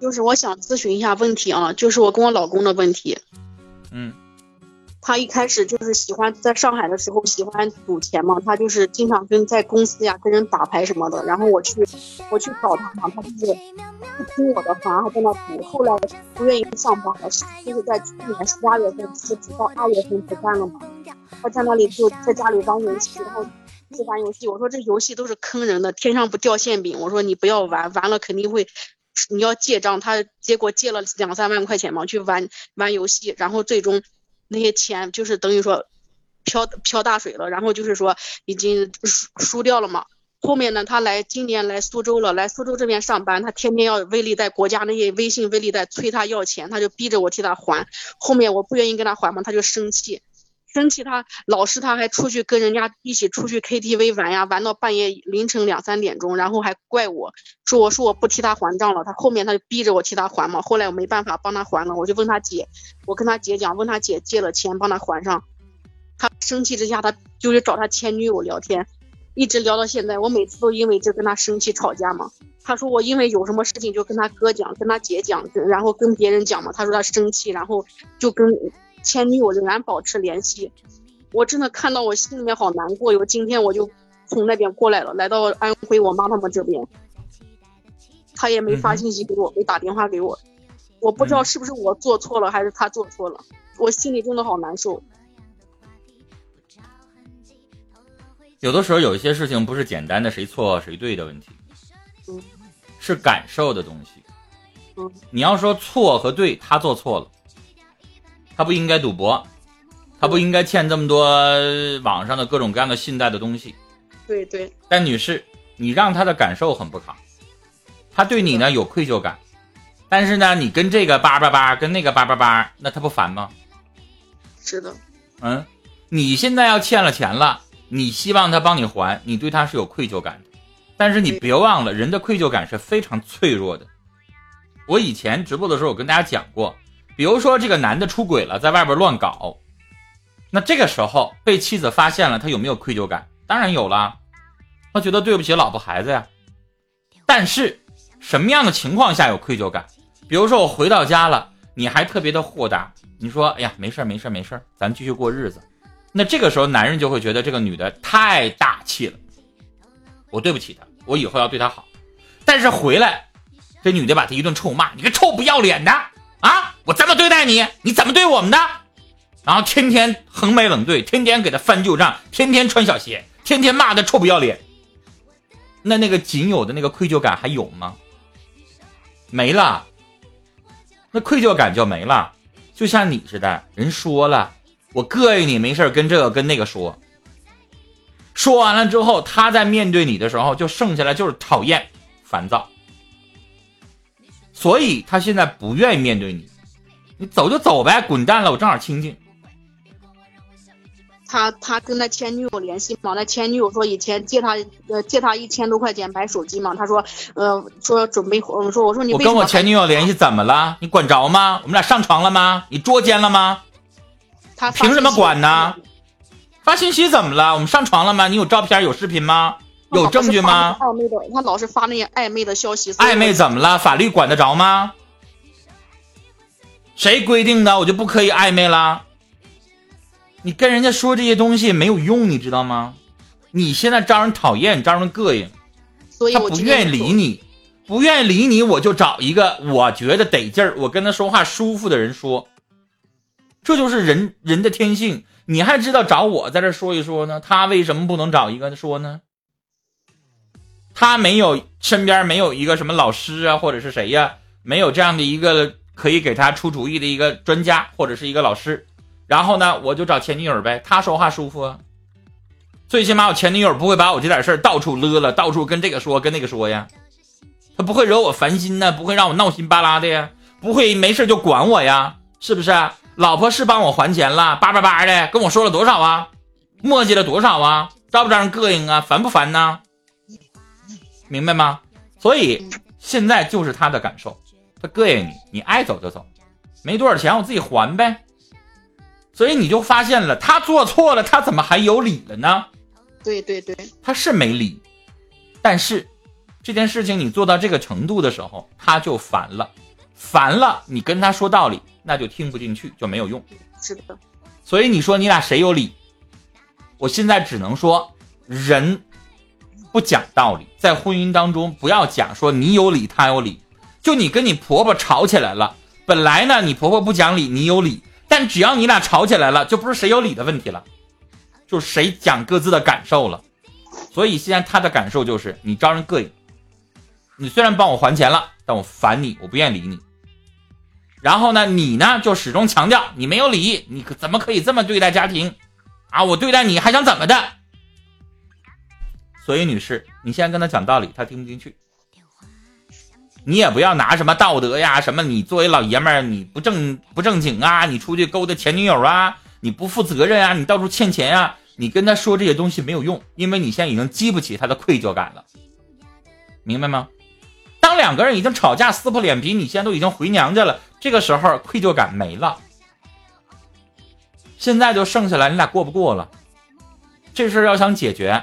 就是我想咨询一下问题啊，就是我跟我老公的问题。嗯，他一开始就是喜欢在上海的时候喜欢赌钱嘛，他就是经常跟在公司呀跟人打牌什么的。然后我去我去找他嘛，他就是不听我的话，还在那赌。后来不愿意上班了，就是在去年十二月份辞职到二月份不干了嘛。他在那里就在家里玩游戏，然后一直玩游戏。我说这游戏都是坑人的，天上不掉馅饼。我说你不要玩，玩了肯定会。你要借账，他结果借了两三万块钱嘛，去玩玩游戏，然后最终那些钱就是等于说漂漂大水了，然后就是说已经输输掉了嘛。后面呢，他来今年来苏州了，来苏州这边上班，他天天要微利贷国家那些微信微利贷催他要钱，他就逼着我替他还。后面我不愿意跟他还嘛，他就生气。生气，他老是他还出去跟人家一起出去 KTV 玩呀，玩到半夜凌晨两三点钟，然后还怪我说我说我不替他还账了，他后面他就逼着我替他还嘛，后来我没办法帮他还了，我就问他姐，我跟他姐讲，问他姐借了钱帮他还上，他生气之下他就去找他前女友聊天，一直聊到现在，我每次都因为这跟他生气吵架嘛，他说我因为有什么事情就跟他哥讲，跟他姐讲，然后跟别人讲嘛，他说他生气，然后就跟。前女友仍然保持联系，我真的看到我心里面好难过哟。今天我就从那边过来了，来到安徽我妈他们这边，他也没发信息给我，没打电话给我，我不知道是不是我做错了，还是他做错了，我心里真的好难受。有的时候有一些事情不是简单的谁错谁对的问题，嗯，是感受的东西，嗯，你要说错和对，他做错了。他不应该赌博，他不应该欠这么多网上的各种各样的信贷的东西。对对。但女士，你让他的感受很不好，他对你呢有愧疚感，但是呢，你跟这个叭叭叭，跟那个叭叭叭，那他不烦吗？是的。嗯，你现在要欠了钱了，你希望他帮你还，你对他是有愧疚感的，但是你别忘了，人的愧疚感是非常脆弱的。我以前直播的时候，我跟大家讲过。比如说，这个男的出轨了，在外边乱搞，那这个时候被妻子发现了，他有没有愧疚感？当然有了，他觉得对不起老婆孩子呀。但是，什么样的情况下有愧疚感？比如说，我回到家了，你还特别的豁达，你说：“哎呀，没事没事没事咱继续过日子。”那这个时候，男人就会觉得这个女的太大气了，我对不起她，我以后要对她好。但是回来，这女的把他一顿臭骂：“你个臭不要脸的！”我这么对待你，你怎么对我们的？然后天天横眉冷对，天天给他翻旧账，天天穿小鞋，天天骂他臭不要脸。那那个仅有的那个愧疚感还有吗？没了，那愧疚感就没了。就像你似的，人说了，我膈应你，没事跟这个跟那个说。说完了之后，他在面对你的时候，就剩下来就是讨厌、烦躁。所以他现在不愿意面对你，你走就走呗，滚蛋了，我正好清静。他他跟他前女友联系嘛，那前女友说以前借他呃借他一千多块钱买手机嘛，他说呃说准备我说我说你我跟我前女友联系怎么了？你管着吗？我们俩上床了吗？你捉奸了吗？他凭什么管呢？发信息怎么了？我们上床了吗？你有照片有视频吗？有证据吗？暧昧的，他老是发那些暧昧的消息。暧昧怎么了？法律管得着吗？谁规定的？我就不可以暧昧了？你跟人家说这些东西没有用，你知道吗？你现在招人讨厌，招人膈应，他不愿意理你，不愿意理你，我就找一个我觉得得劲儿，我跟他说话舒服的人说。这就是人人的天性。你还知道找我在这说一说呢？他为什么不能找一个说呢？他没有身边没有一个什么老师啊，或者是谁呀？没有这样的一个可以给他出主意的一个专家或者是一个老师。然后呢，我就找前女友呗，他说话舒服啊。最起码我前女友不会把我这点事儿到处勒了，到处跟这个说跟那个说呀。他不会惹我烦心呢，不会让我闹心巴拉的呀，不会没事就管我呀，是不是？老婆是帮我还钱了，叭叭叭的跟我说了多少啊？磨叽了多少啊？招不招人膈应啊？烦不烦呢？明白吗？所以现在就是他的感受，他膈应你，你爱走就走，没多少钱我自己还呗。所以你就发现了，他做错了，他怎么还有理了呢？对对对，他是没理，但是这件事情你做到这个程度的时候，他就烦了，烦了，你跟他说道理，那就听不进去，就没有用。是的，所以你说你俩谁有理？我现在只能说，人不讲道理，在婚姻当中不要讲说你有理他有理。就你跟你婆婆吵起来了，本来呢你婆婆不讲理，你有理，但只要你俩吵起来了，就不是谁有理的问题了，就是谁讲各自的感受了。所以现在他的感受就是你招人膈应，你虽然帮我还钱了，但我烦你，我不愿意理你。然后呢，你呢就始终强调你没有理，你可怎么可以这么对待家庭啊？我对待你还想怎么的？所以女士，你现在跟他讲道理，他听不进去。你也不要拿什么道德呀，什么你作为老爷们儿你不正不正经啊，你出去勾搭前女友啊，你不负责任啊，你到处欠钱啊，你跟他说这些东西没有用，因为你现在已经激不起他的愧疚感了，明白吗？当两个人已经吵架撕破脸皮，你现在都已经回娘家了，这个时候愧疚感没了，现在就剩下来你俩过不过了，这事儿要想解决，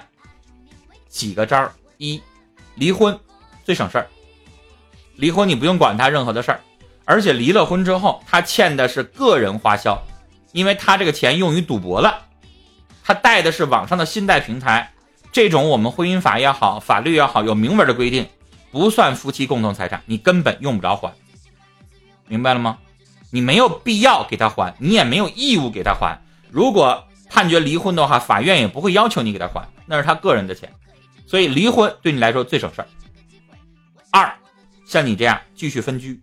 几个招儿：一，离婚最省事儿。离婚你不用管他任何的事儿，而且离了婚之后，他欠的是个人花销，因为他这个钱用于赌博了，他贷的是网上的信贷平台，这种我们婚姻法也好，法律也好，有明文的规定，不算夫妻共同财产，你根本用不着还，明白了吗？你没有必要给他还，你也没有义务给他还。如果判决离婚的话，法院也不会要求你给他还，那是他个人的钱，所以离婚对你来说最省事儿。二。像你这样继续分居，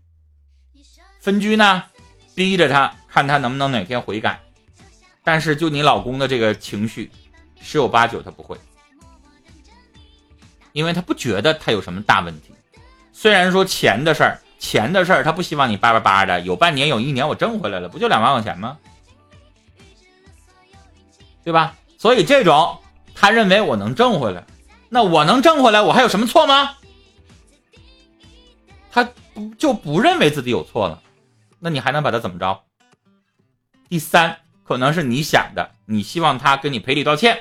分居呢，逼着他看他能不能哪天悔改，但是就你老公的这个情绪，十有八九他不会，因为他不觉得他有什么大问题。虽然说钱的事儿，钱的事儿他不希望你叭叭叭的，有半年有一年我挣回来了，不就两万块钱吗？对吧？所以这种他认为我能挣回来，那我能挣回来，我还有什么错吗？他不就不认为自己有错了，那你还能把他怎么着？第三，可能是你想的，你希望他跟你赔礼道歉，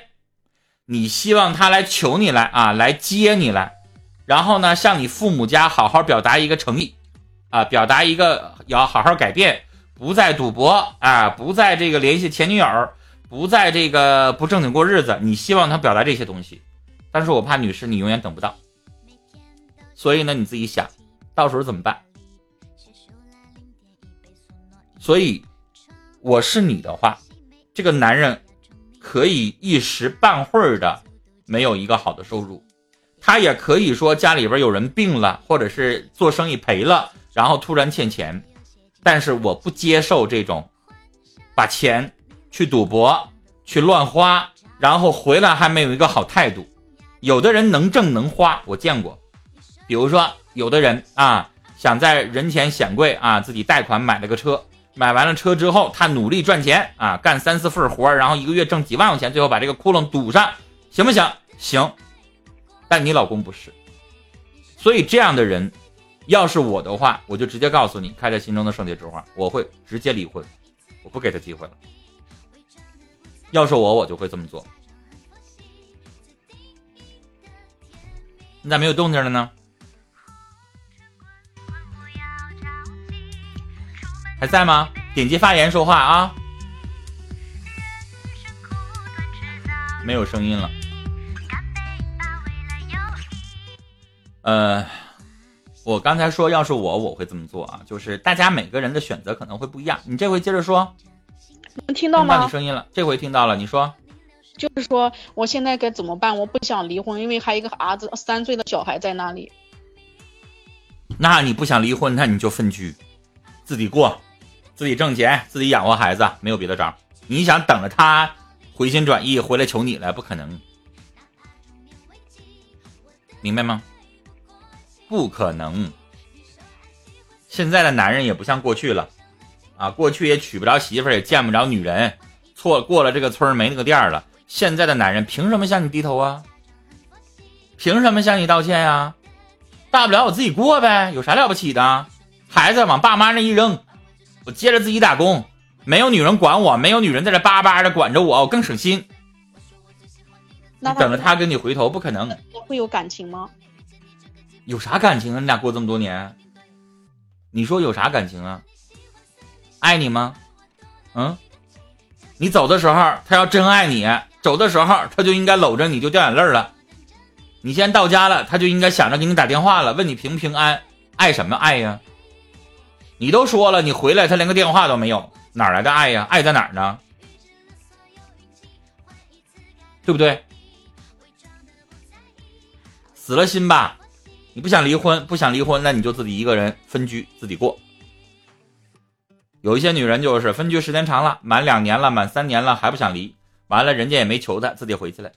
你希望他来求你来啊，来接你来，然后呢，向你父母家好好表达一个诚意，啊，表达一个要好好改变，不再赌博啊，不再这个联系前女友，不再这个不正经过日子，你希望他表达这些东西，但是我怕女士你永远等不到，所以呢，你自己想。到时候怎么办？所以，我是你的话，这个男人可以一时半会儿的没有一个好的收入，他也可以说家里边有人病了，或者是做生意赔了，然后突然欠钱。但是我不接受这种把钱去赌博、去乱花，然后回来还没有一个好态度。有的人能挣能花，我见过，比如说。有的人啊，想在人前显贵啊，自己贷款买了个车，买完了车之后，他努力赚钱啊，干三四份活然后一个月挣几万块钱，最后把这个窟窿堵上，行不行？行。但你老公不是，所以这样的人，要是我的话，我就直接告诉你，开在心中的圣洁之花，我会直接离婚，我不给他机会了。要是我，我就会这么做。你咋没有动静了呢？还在吗？点击发言说话啊！没有声音了。呃，我刚才说，要是我，我会这么做啊，就是大家每个人的选择可能会不一样。你这回接着说，能听到吗？听到你声音了，这回听到了。你说，就是说，我现在该怎么办？我不想离婚，因为还有一个儿子，三岁的小孩在那里。那你不想离婚，那你就分居，自己过。自己挣钱，自己养活孩子，没有别的招。你想等着他回心转意回来求你来，不可能，明白吗？不可能。现在的男人也不像过去了，啊，过去也娶不着媳妇儿，也见不着女人，错过了这个村没那个店了。现在的男人凭什么向你低头啊？凭什么向你道歉呀？大不了我自己过呗，有啥了不起的？孩子往爸妈那一扔。我接着自己打工，没有女人管我，没有女人在这巴巴的管着我，我更省心。那等着他跟你回头，不可能。会有感情吗？有啥感情啊？你俩过这么多年，你说有啥感情啊？爱你吗？嗯？你走的时候，他要真爱你，走的时候他就应该搂着你就掉眼泪了。你现在到家了，他就应该想着给你打电话了，问你平不平安。爱什么爱呀？你都说了，你回来他连个电话都没有，哪来的爱呀？爱在哪儿呢？对不对？死了心吧，你不想离婚，不想离婚，那你就自己一个人分居，自己过。有一些女人就是分居时间长了，满两年了，满三年了还不想离，完了人家也没求她，自己回去了。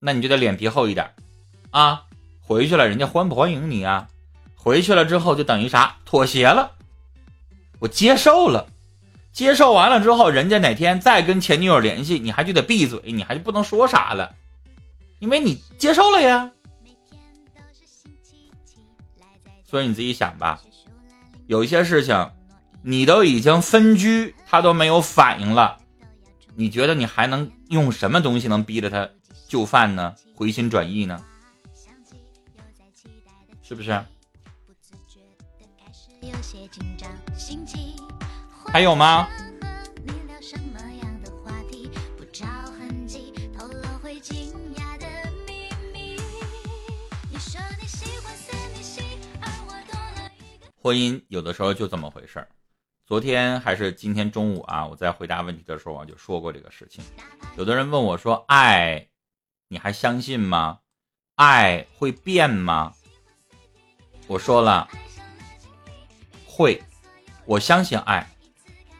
那你就得脸皮厚一点，啊，回去了人家欢不欢迎你啊？回去了之后就等于啥？妥协了，我接受了，接受完了之后，人家哪天再跟前女友联系，你还就得闭嘴，你还就不能说啥了，因为你接受了呀。所以你自己想吧，有一些事情。你都已经分居，他都没有反应了，你觉得你还能用什么东西能逼着他就范呢？回心转意呢？是不是？还有吗？婚姻有的时候就这么回事儿。昨天还是今天中午啊，我在回答问题的时候我，就说过这个事情。有的人问我说：“爱，你还相信吗？爱会变吗？”我说了，会，我相信爱。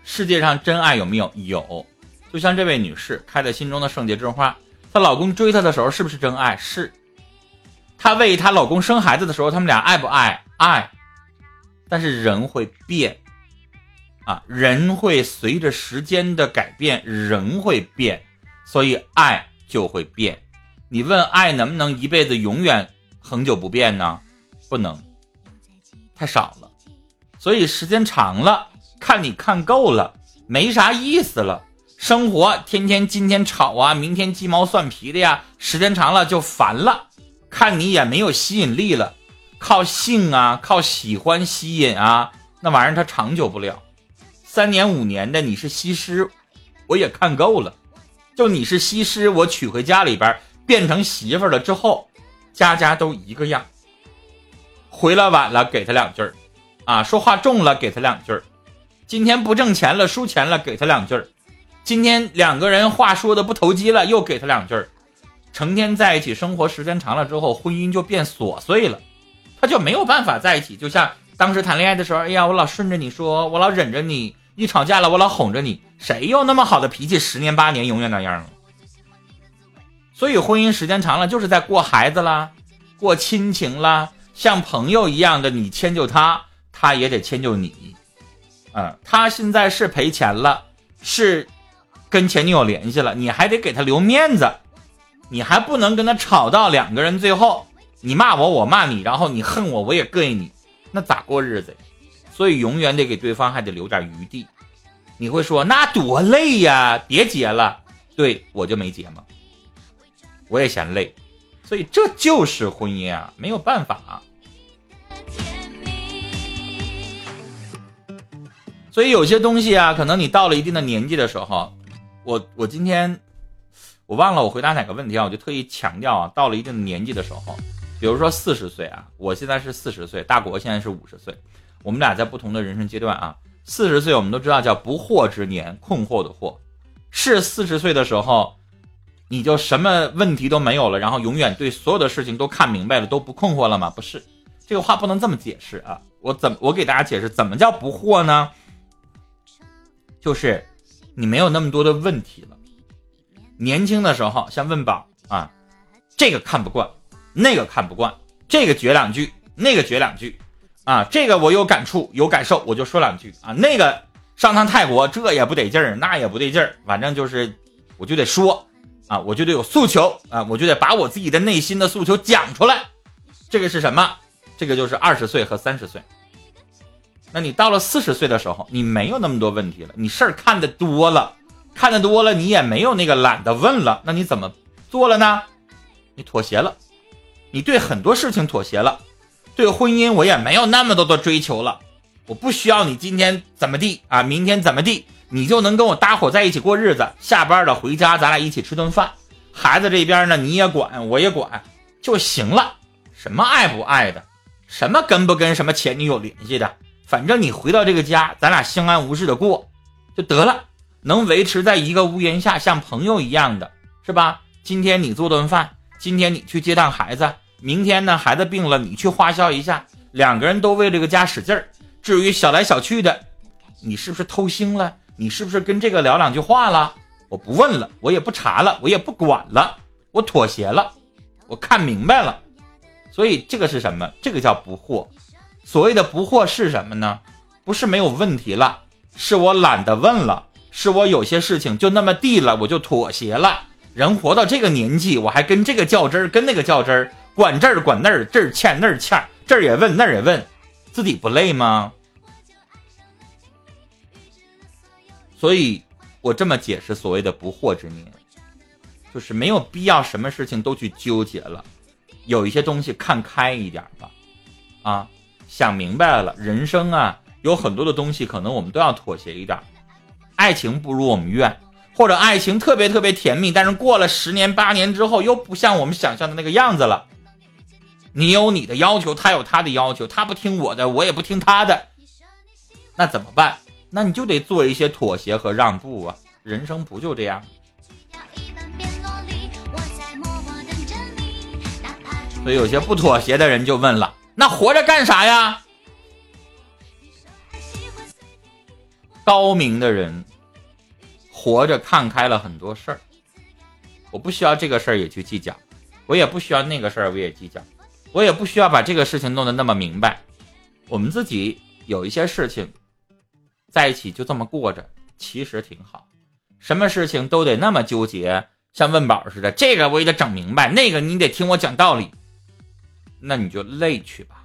世界上真爱有没有？有。就像这位女士开在心中的圣洁之花，她老公追她的时候是不是真爱？是。她为她老公生孩子的时候，他们俩爱不爱？爱。但是人会变。啊，人会随着时间的改变，人会变，所以爱就会变。你问爱能不能一辈子永远恒久不变呢？不能，太少了。所以时间长了，看你看够了，没啥意思了。生活天天今天吵啊，明天鸡毛蒜皮的呀，时间长了就烦了，看你也没有吸引力了。靠性啊，靠喜欢吸引啊，那玩意儿它长久不了。三年五年的你是西施，我也看够了。就你是西施，我娶回家里边变成媳妇了之后，家家都一个样。回来晚了给他两句儿，啊，说话重了给他两句儿。今天不挣钱了输钱了给他两句儿。今天两个人话说的不投机了又给他两句儿。成天在一起生活时间长了之后，婚姻就变琐碎了，他就没有办法在一起。就像当时谈恋爱的时候，哎呀，我老顺着你说，我老忍着你。一吵架了，我老哄着你，谁有那么好的脾气？十年八年，永远那样了。所以婚姻时间长了，就是在过孩子啦，过亲情啦，像朋友一样的，你迁就他，他也得迁就你。嗯，他现在是赔钱了，是跟前女友联系了，你还得给他留面子，你还不能跟他吵到两个人最后，你骂我，我骂你，然后你恨我，我也膈应你，那咋过日子？所以永远得给对方还得留点余地。你会说那多累呀，别结了。对我就没结嘛，我也嫌累。所以这就是婚姻啊，没有办法。所以有些东西啊，可能你到了一定的年纪的时候，我我今天我忘了我回答哪个问题啊，我就特意强调啊，到了一定的年纪的时候，比如说四十岁啊，我现在是四十岁，大国现在是五十岁。我们俩在不同的人生阶段啊，四十岁我们都知道叫不惑之年，困惑的惑，是四十岁的时候，你就什么问题都没有了，然后永远对所有的事情都看明白了，都不困惑了吗？不是，这个话不能这么解释啊！我怎我给大家解释，怎么叫不惑呢？就是你没有那么多的问题了。年轻的时候像问宝啊，这个看不惯，那个看不惯，这个绝两句，那个绝两句。啊，这个我有感触有感受，我就说两句啊。那个上趟泰国，这也不得劲儿，那也不对劲儿，反正就是我就得说啊，我就得有诉求啊，我就得把我自己的内心的诉求讲出来。这个是什么？这个就是二十岁和三十岁。那你到了四十岁的时候，你没有那么多问题了，你事儿看得多了，看得多了，你也没有那个懒得问了，那你怎么做了呢？你妥协了，你对很多事情妥协了，对婚姻我也没有那么多的追求了，我不需要你今天怎么地啊，明天怎么地，你就能跟我搭伙在一起过日子。下班了回家，咱俩一起吃顿饭，孩子这边呢你也管，我也管就行了。什么爱不爱的，什么跟不跟什么前女友联系的，反正你回到这个家，咱俩相安无事的过就得了，能维持在一个屋檐下，像朋友一样的，是吧？今天你做顿饭，今天你去接趟孩子。明天呢，孩子病了，你去花销一下，两个人都为这个家使劲儿。至于小来小去的，你是不是偷腥了？你是不是跟这个聊两句话了？我不问了，我也不查了，我也不管了，我妥协了，我看明白了。所以这个是什么？这个叫不惑。所谓的不惑是什么呢？不是没有问题了，是我懒得问了，是我有些事情就那么地了，我就妥协了。人活到这个年纪，我还跟这个较真儿，跟那个较真儿。管这儿管那儿，这儿欠那儿欠，这儿也问那儿也问，自己不累吗？所以，我这么解释所谓的不惑之年，就是没有必要什么事情都去纠结了，有一些东西看开一点吧，啊，想明白了，人生啊，有很多的东西可能我们都要妥协一点，爱情不如我们愿，或者爱情特别特别甜蜜，但是过了十年八年之后，又不像我们想象的那个样子了。你有你的要求，他有他的要求，他不听我的，我也不听他的，那怎么办？那你就得做一些妥协和让步啊！人生不就这样？所以有些不妥协的人就问了：那活着干啥呀？高明的人活着看开了很多事儿，我不需要这个事儿也去计较，我也不需要那个事儿我也计较。我也不需要把这个事情弄得那么明白，我们自己有一些事情在一起就这么过着，其实挺好。什么事情都得那么纠结，像问宝似的，这个我也得整明白，那个你得听我讲道理，那你就累去吧。